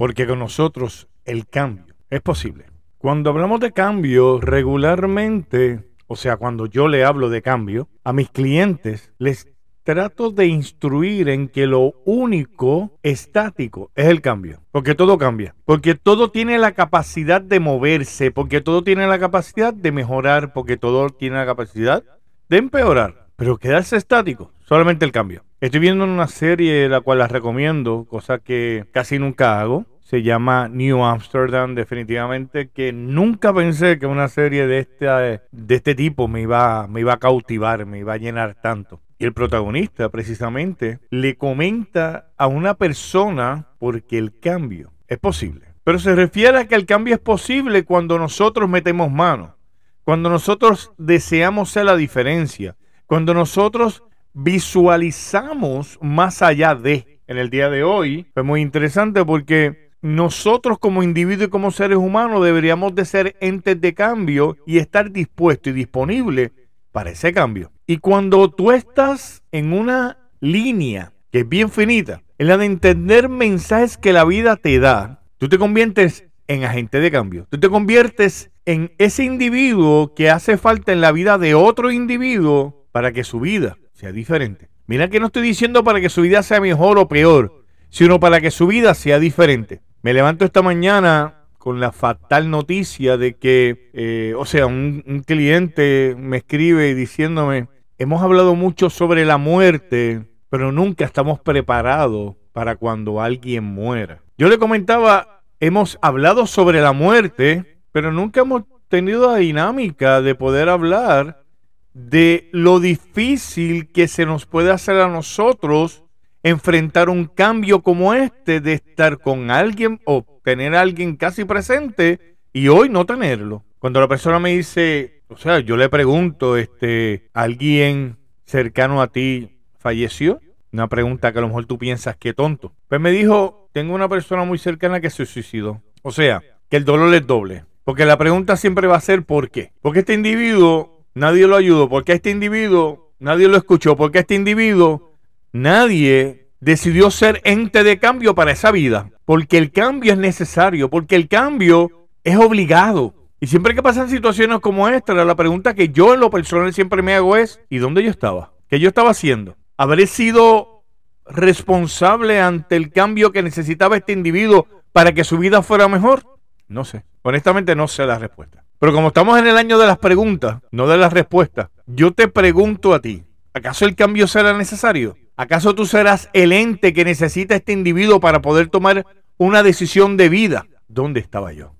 Porque con nosotros el cambio es posible. Cuando hablamos de cambio, regularmente, o sea, cuando yo le hablo de cambio, a mis clientes les trato de instruir en que lo único estático es el cambio. Porque todo cambia. Porque todo tiene la capacidad de moverse. Porque todo tiene la capacidad de mejorar. Porque todo tiene la capacidad de empeorar. Pero quedarse estático, solamente el cambio. Estoy viendo una serie la cual la recomiendo, cosa que casi nunca hago. Se llama New Amsterdam, definitivamente, que nunca pensé que una serie de este, de este tipo me iba, me iba a cautivar, me iba a llenar tanto. Y el protagonista, precisamente, le comenta a una persona porque el cambio es posible. Pero se refiere a que el cambio es posible cuando nosotros metemos mano, cuando nosotros deseamos ser la diferencia, cuando nosotros visualizamos más allá de. En el día de hoy fue muy interesante porque nosotros como individuos y como seres humanos deberíamos de ser entes de cambio y estar dispuestos y disponibles para ese cambio. Y cuando tú estás en una línea que es bien finita, en la de entender mensajes que la vida te da, tú te conviertes en agente de cambio. Tú te conviertes en ese individuo que hace falta en la vida de otro individuo para que su vida sea diferente. Mira que no estoy diciendo para que su vida sea mejor o peor, sino para que su vida sea diferente. Me levanto esta mañana con la fatal noticia de que, eh, o sea, un, un cliente me escribe diciéndome, hemos hablado mucho sobre la muerte, pero nunca estamos preparados para cuando alguien muera. Yo le comentaba, hemos hablado sobre la muerte, pero nunca hemos tenido la dinámica de poder hablar de lo difícil que se nos puede hacer a nosotros enfrentar un cambio como este de estar con alguien o tener a alguien casi presente y hoy no tenerlo. Cuando la persona me dice, o sea, yo le pregunto, este, ¿alguien cercano a ti falleció? Una pregunta que a lo mejor tú piensas que tonto. Pues me dijo, tengo una persona muy cercana que se suicidó. O sea, que el dolor es doble. Porque la pregunta siempre va a ser ¿por qué? Porque este individuo nadie lo ayudó, porque este individuo nadie lo escuchó, porque este individuo nadie decidió ser ente de cambio para esa vida, porque el cambio es necesario, porque el cambio es obligado. Y siempre que pasan situaciones como esta, la pregunta que yo en lo personal siempre me hago es, ¿y dónde yo estaba? ¿Qué yo estaba haciendo? ¿Habré sido responsable ante el cambio que necesitaba este individuo para que su vida fuera mejor? No sé. Honestamente no sé la respuesta. Pero como estamos en el año de las preguntas, no de las respuestas, yo te pregunto a ti, ¿acaso el cambio será necesario? ¿Acaso tú serás el ente que necesita este individuo para poder tomar una decisión de vida? ¿Dónde estaba yo?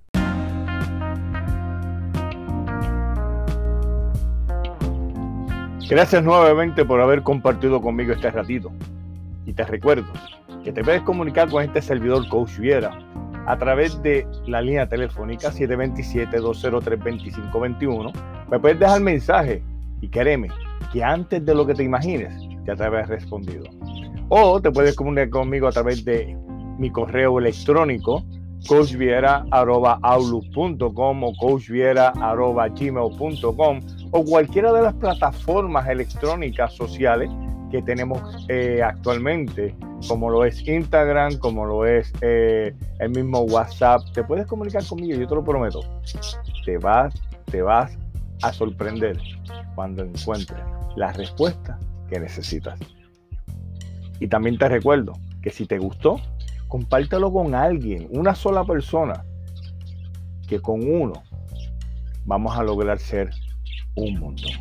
Gracias nuevamente por haber compartido conmigo este ratito. Y te recuerdo que te puedes comunicar con este servidor Coach Viera a través de la línea telefónica 727-203-2521. Me puedes dejar mensaje y créeme que antes de lo que te imagines ya te habrás respondido. O te puedes comunicar conmigo a través de mi correo electrónico coachviera.outlook.com o coachviera.gmail.com o cualquiera de las plataformas electrónicas sociales que tenemos eh, actualmente, como lo es Instagram, como lo es eh, el mismo WhatsApp. Te puedes comunicar conmigo, yo te lo prometo. Te vas, te vas a sorprender cuando encuentres la respuesta que necesitas. Y también te recuerdo que si te gustó, compártelo con alguien, una sola persona, que con uno vamos a lograr ser un montón.